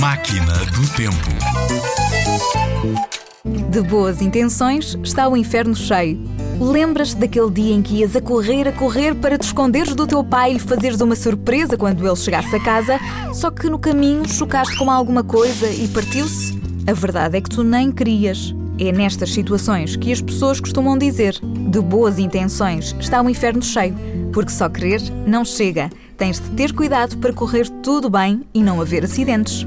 Máquina do Tempo. De boas intenções está o inferno cheio. Lembras-te daquele dia em que ias a correr, a correr para te esconderes do teu pai e lhe fazeres uma surpresa quando ele chegasse a casa, só que no caminho chocaste com alguma coisa e partiu-se? A verdade é que tu nem querias. É nestas situações que as pessoas costumam dizer: de boas intenções está o inferno cheio, porque só querer não chega. Tens de ter cuidado para correr tudo bem e não haver acidentes.